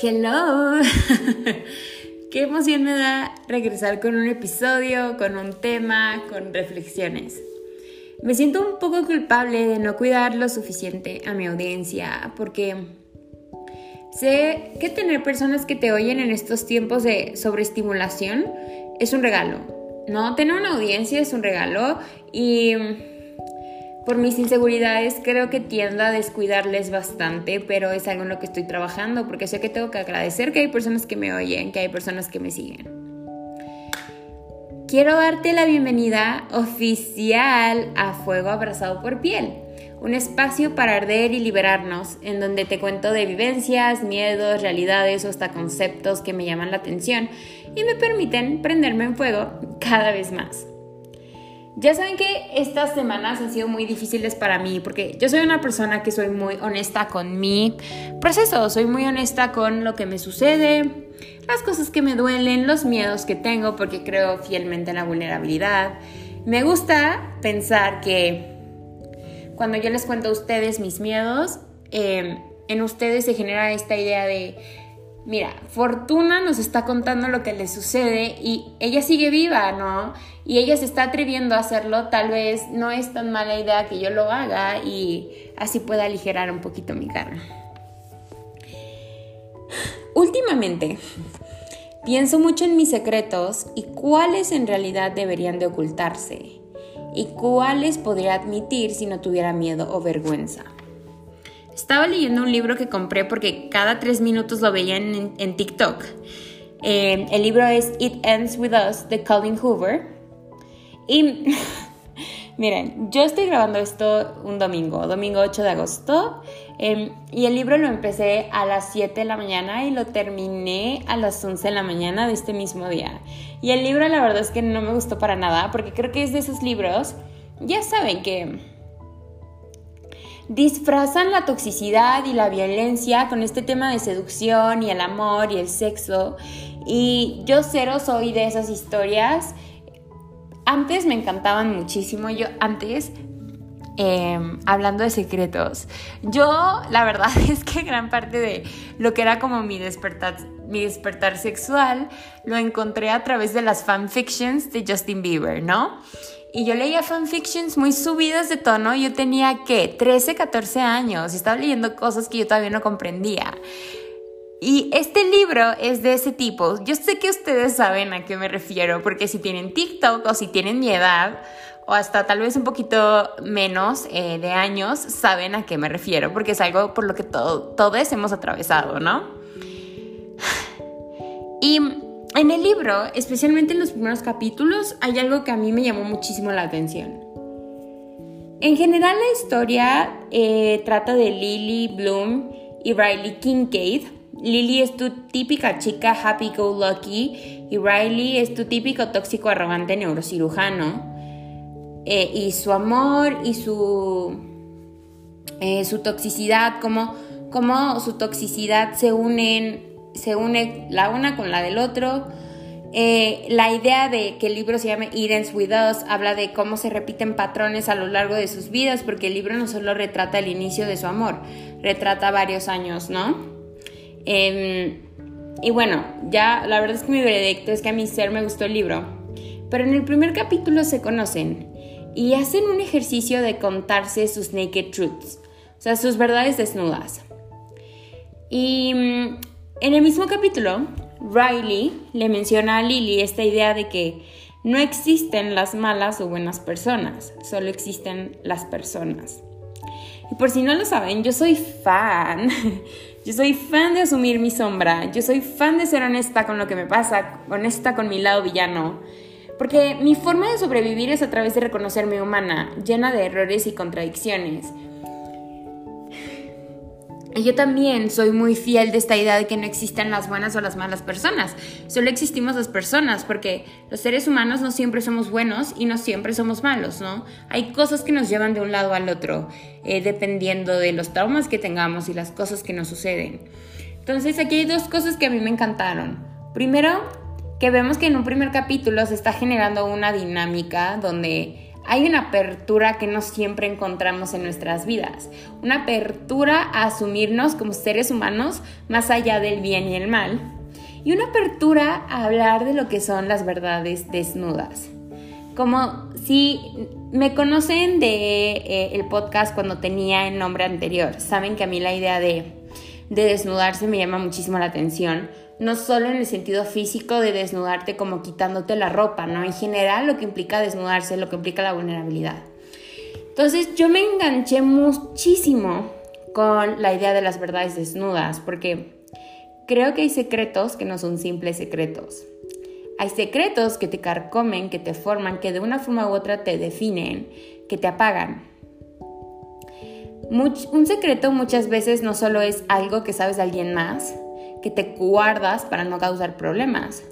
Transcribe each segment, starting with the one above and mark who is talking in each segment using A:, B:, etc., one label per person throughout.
A: Hello. Qué emoción me da regresar con un episodio, con un tema, con reflexiones. Me siento un poco culpable de no cuidar lo suficiente a mi audiencia porque sé que tener personas que te oyen en estos tiempos de sobreestimulación es un regalo. No, tener una audiencia es un regalo y por mis inseguridades creo que tiendo a descuidarles bastante, pero es algo en lo que estoy trabajando porque sé que tengo que agradecer que hay personas que me oyen, que hay personas que me siguen. Quiero darte la bienvenida oficial a Fuego Abrazado por Piel, un espacio para arder y liberarnos, en donde te cuento de vivencias, miedos, realidades o hasta conceptos que me llaman la atención y me permiten prenderme en fuego cada vez más. Ya saben que estas semanas han sido muy difíciles para mí porque yo soy una persona que soy muy honesta con mi proceso, soy muy honesta con lo que me sucede, las cosas que me duelen, los miedos que tengo porque creo fielmente en la vulnerabilidad. Me gusta pensar que cuando yo les cuento a ustedes mis miedos, eh, en ustedes se genera esta idea de mira, Fortuna nos está contando lo que le sucede y ella sigue viva, ¿no? Y ella se está atreviendo a hacerlo, tal vez no es tan mala idea que yo lo haga y así pueda aligerar un poquito mi carga. Últimamente, pienso mucho en mis secretos y cuáles en realidad deberían de ocultarse y cuáles podría admitir si no tuviera miedo o vergüenza. Estaba leyendo un libro que compré porque cada tres minutos lo veía en, TikTok. Eh, el libro es It Ends With Us de Calvin Hoover. Y miren, yo estoy grabando esto un domingo, domingo 8 de agosto. Em, y el libro lo empecé a las 7 de la mañana y lo terminé a las 11 de la mañana de este mismo día. Y el libro la verdad es que no me gustó para nada porque creo que es de esos libros, ya saben que disfrazan la toxicidad y la violencia con este tema de seducción y el amor y el sexo. Y yo cero soy de esas historias. Antes me encantaban muchísimo. Yo antes, em, hablando de secretos, yo la verdad es que gran parte de lo que era como mi despertar, mi despertar sexual lo encontré a través de las fanfictions de Justin Bieber, ¿no? Y yo leía fanfictions muy subidas de tono. Yo tenía, ¿qué? 13, 14 años. Y estaba leyendo cosas que yo todavía no comprendía. Y este libro es de ese tipo. Yo sé que ustedes saben a qué me refiero, porque si tienen TikTok o si tienen mi edad, o hasta tal vez un poquito menos eh, de años, saben a qué me refiero, porque es algo por lo que todo, todos hemos atravesado, ¿no? Y en el libro, especialmente en los primeros capítulos, hay algo que a mí me llamó muchísimo la atención. En general la historia eh, trata de Lily Bloom y Riley Kincaid. Lily es tu típica chica happy go lucky y Riley es tu típico tóxico arrogante neurocirujano. Eh, y su amor y su, eh, su toxicidad, como, como su toxicidad se unen se une la una con la del otro. Eh, la idea de que el libro se llame Ends With Us habla de cómo se repiten patrones a lo largo de sus vidas, porque el libro no solo retrata el inicio de su amor, retrata varios años, ¿no? Em, y bueno, ya la verdad es que mi veredicto es que a mi ser me gustó el libro, pero en el primer capítulo se conocen y hacen un ejercicio de contarse sus naked truths, o sea, sus verdades desnudas. Y mm, en el mismo capítulo, Riley le menciona a Lily esta idea de que no existen las malas o buenas personas, solo existen las personas. Y por si no lo saben, yo soy fan. Yo soy fan de asumir mi sombra. Yo soy fan de ser honesta con lo que me pasa, honesta con mi lado villano. Porque mi forma de sobrevivir es a través de reconocerme humana, llena de errores y contradicciones. Yo también soy muy fiel de esta idea de que no existen las buenas o las malas personas. Solo existimos las personas porque los seres humanos no siempre somos buenos y no siempre somos malos, ¿no? Hay cosas que nos llevan de un lado al otro, eh, dependiendo de los traumas que tengamos y las cosas que nos suceden. Entonces aquí hay dos cosas que a mí me encantaron. Primero, que vemos que en un primer capítulo se está generando una dinámica donde hay una apertura que no siempre encontramos en nuestras vidas, una apertura a asumirnos como seres humanos más allá del bien y el mal, y una apertura a hablar de lo que son las verdades desnudas. Como si me conocen de eh, el podcast cuando tenía el nombre anterior, saben que a mí la idea de, de desnudarse me llama muchísimo la atención no solo en el sentido físico de desnudarte como quitándote la ropa, ¿no? En general lo que implica desnudarse, lo que implica la vulnerabilidad. Entonces yo me enganché muchísimo con la idea de las verdades desnudas, porque creo que hay secretos que no son simples secretos. Hay secretos que te carcomen, que te forman, que de una forma u otra te definen, que te apagan. un secreto muchas veces no solo es algo que sabes de alguien más, que te guardas para no causar problemas.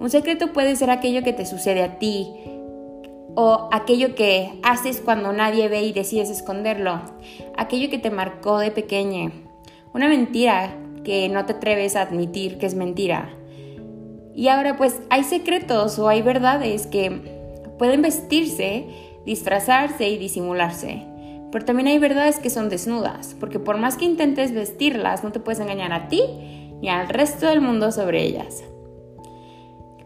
A: Un secreto puede ser aquello que te sucede a ti o aquello que haces cuando nadie ve y decides esconderlo, aquello que te marcó de pequeña, una mentira que no te atreves a admitir que es mentira. Y ahora pues hay secretos o hay verdades que pueden vestirse, disfrazarse y disimularse. Pero también hay verdades que son desnudas, porque por más que intentes vestirlas, no te puedes engañar a ti y al resto del mundo sobre ellas.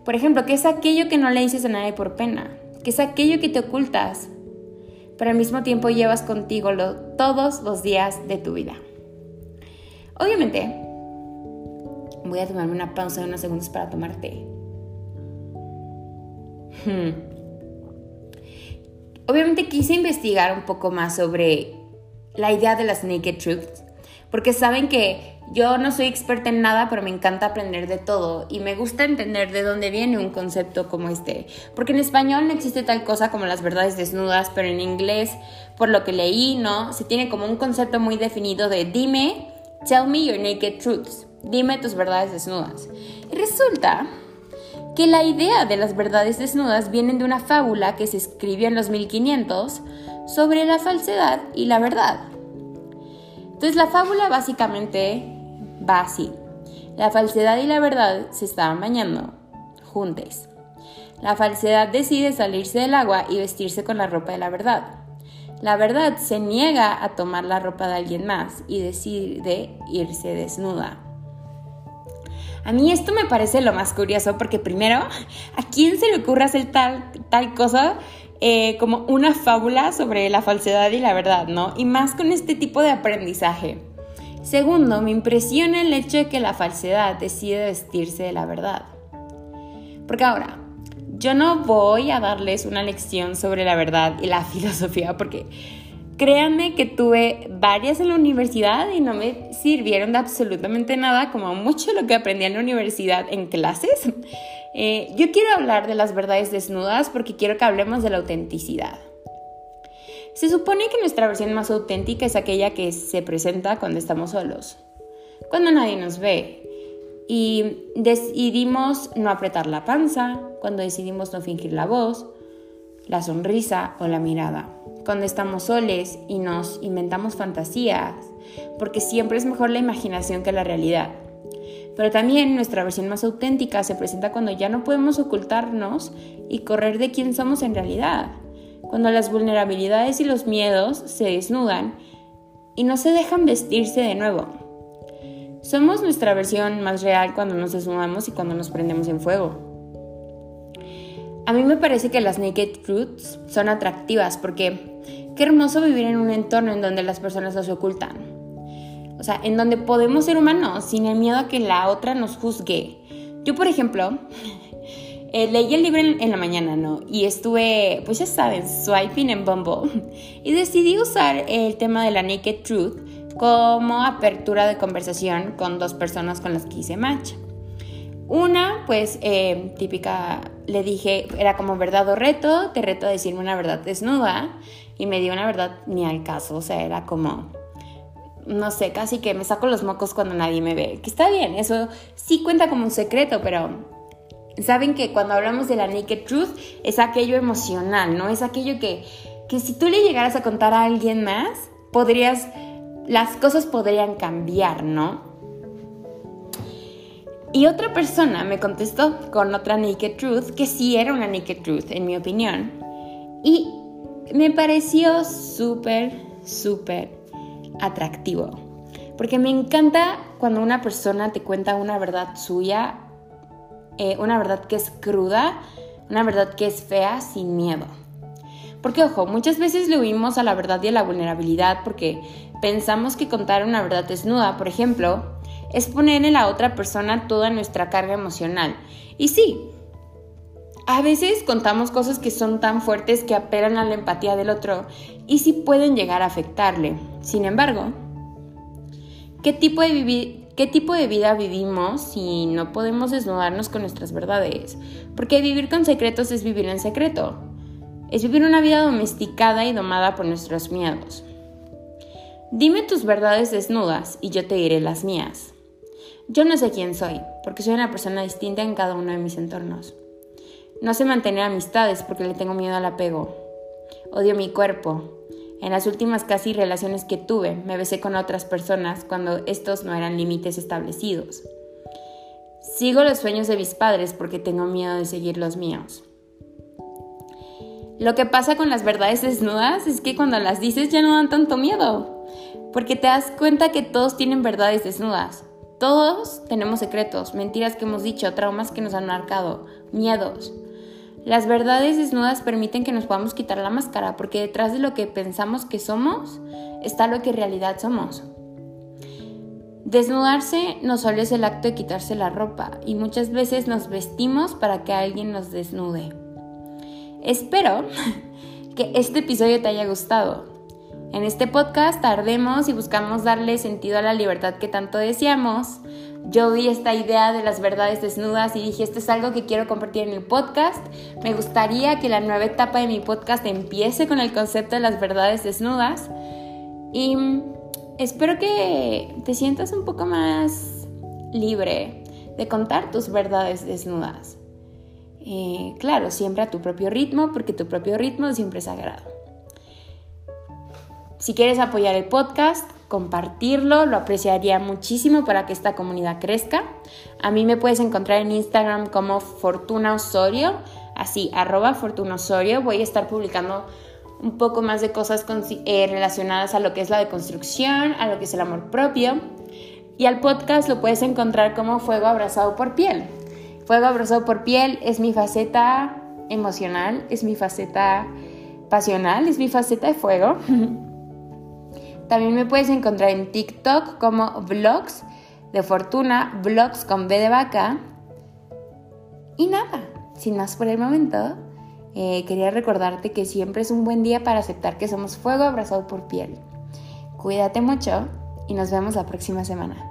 A: Por ejemplo, ¿qué es aquello que no le dices a nadie por pena? ¿Qué es aquello que te ocultas, pero al mismo tiempo llevas contigo todos los días de tu vida? Obviamente, voy a tomarme una pausa de unos segundos para tomar té. Hmm. Obviamente quise investigar un poco más sobre la idea de las naked truths porque saben que yo no soy experta en nada, pero me encanta aprender de todo y me gusta entender de dónde viene un concepto como este. Porque en español no existe tal cosa como las verdades desnudas, pero en inglés, por lo que leí, ¿no? Se tiene como un concepto muy definido de dime, tell me your naked truths, dime tus verdades desnudas. Y resulta que la idea de las verdades desnudas viene de una fábula que se escribió en los 1500 sobre la falsedad y la verdad. Entonces la fábula básicamente va así. La falsedad y la verdad se estaban bañando juntos. La falsedad decide salirse del agua y vestirse con la ropa de la verdad. La verdad se niega a tomar la ropa de alguien más y decide irse desnuda. A mí esto me parece lo más curioso porque primero, ¿a quién se le ocurre hacer tal, tal cosa eh, como una fábula sobre la falsedad y la verdad, ¿no? Y más con este tipo de aprendizaje. Segundo, me impresiona el hecho de que la falsedad decide vestirse de la verdad. Porque ahora, yo no voy a darles una lección sobre la verdad y la filosofía porque créanme que tuve varias en la universidad y no me sirvieron de absolutamente nada, como mucho lo que aprendí en la universidad en clases. Eh, yo quiero hablar de las verdades desnudas porque quiero que hablemos de la autenticidad. Se supone que nuestra versión más auténtica es aquella que se presenta cuando estamos solos, cuando nadie nos ve y decidimos no apretar la panza, cuando decidimos no fingir la voz, la sonrisa o la mirada, cuando estamos soles y nos inventamos fantasías, porque siempre es mejor la imaginación que la realidad. Pero también nuestra versión más auténtica se presenta cuando ya no podemos ocultarnos y correr de quién somos en realidad, cuando las vulnerabilidades y los miedos se desnudan y no se dejan vestirse de nuevo. Somos nuestra versión más real cuando nos desnudamos y cuando nos prendemos en fuego. A mí me parece que las naked fruits son atractivas porque qué hermoso vivir en un entorno en donde las personas no se ocultan o sea, en donde podemos ser humanos sin el miedo a que la otra nos juzgue. Yo, por ejemplo, eh, leí el libro en, la mañana, ¿no? Y estuve, pues ya saben, swiping en Bumble. Y decidí usar el tema de la Naked Truth como apertura de conversación con dos personas con las que hice match. Una, pues eh, típica, le dije, era como verdad o reto, te reto a decirme una verdad desnuda. Y me dio una verdad ni al caso, o sea, era como, no sé, casi que me saco los mocos cuando nadie me ve. Que está bien, eso sí cuenta como un secreto, pero saben que cuando hablamos de la naked truth es aquello emocional, ¿no? Es aquello que, que si tú le llegaras a contar a alguien más, podrías, las cosas podrían cambiar, ¿no? Y otra persona me contestó con otra naked truth, que sí era una naked truth, en mi opinión. Y me pareció súper, súper atractivo. Porque me encanta cuando una persona te cuenta una verdad suya, eh, una verdad que es cruda, una verdad que es fea sin miedo. Porque ojo, muchas veces le huimos a la verdad y a la vulnerabilidad porque pensamos que contar una verdad desnuda, por ejemplo, es poner en la otra persona toda nuestra carga emocional. Y sí, a veces contamos cosas que son tan fuertes que apelan a la empatía del otro y sí pueden llegar a afectarle. Sin embargo, ¿qué tipo de, ¿qué tipo de vida vivimos si no podemos desnudarnos con nuestras verdades? Porque vivir con secretos es vivir en secreto. Es vivir una vida domesticada y domada por nuestros miedos. Dime tus verdades desnudas y yo te diré las mías. Yo no sé quién soy, porque soy una persona distinta en cada uno de mis entornos. No sé mantener amistades porque le tengo miedo al apego. Odio mi cuerpo. En las últimas casi relaciones que tuve, me besé con otras personas cuando estos no eran límites establecidos. Sigo los sueños de mis padres porque tengo miedo de seguir los míos. Lo que pasa con las verdades desnudas es que cuando las dices ya no dan tanto miedo, porque te das cuenta que todos tienen verdades desnudas. Todos tenemos secretos, mentiras que hemos dicho, traumas que nos han marcado, miedos. Las verdades desnudas permiten que nos podamos quitar la máscara, porque detrás de lo que pensamos que somos está lo que en realidad somos. Desnudarse no solo es el acto de quitarse la ropa, y muchas veces nos vestimos para que alguien nos desnude. Espero que este episodio te haya gustado. En este podcast tardemos y buscamos darle sentido a la libertad que tanto deseamos, yo vi esta idea de las verdades desnudas y dije, esto es algo que quiero compartir en el podcast. Me gustaría que la nueva etapa de mi podcast empiece con el concepto de las verdades desnudas. Y espero que te sientas un poco más libre de contar tus verdades desnudas. Eh, claro, siempre a tu propio ritmo, porque tu propio ritmo siempre es sagrado. Si quieres apoyar el podcast, compartirlo, lo apreciaría muchísimo para que esta comunidad crezca. A mí me puedes encontrar en Instagram como Fortuna Osorio, así, arroba Fortuna Osorio. Voy a estar publicando un poco más de cosas eh, relacionadas a lo que es la deconstrucción, a lo que es el amor propio. Y al podcast lo puedes encontrar como Fuego Abrazado por Piel. Fuego Abrazado por Piel es mi faceta emocional, es mi faceta pasional, es mi faceta de fuego. También me puedes encontrar en TikTok como Vlogs de Fortuna, Vlogs con B de vaca. Y nada, sin más por el momento, eh, quería recordarte que siempre es un buen día para aceptar que somos fuego abrazado por piel. Cuídate mucho y nos vemos la próxima semana.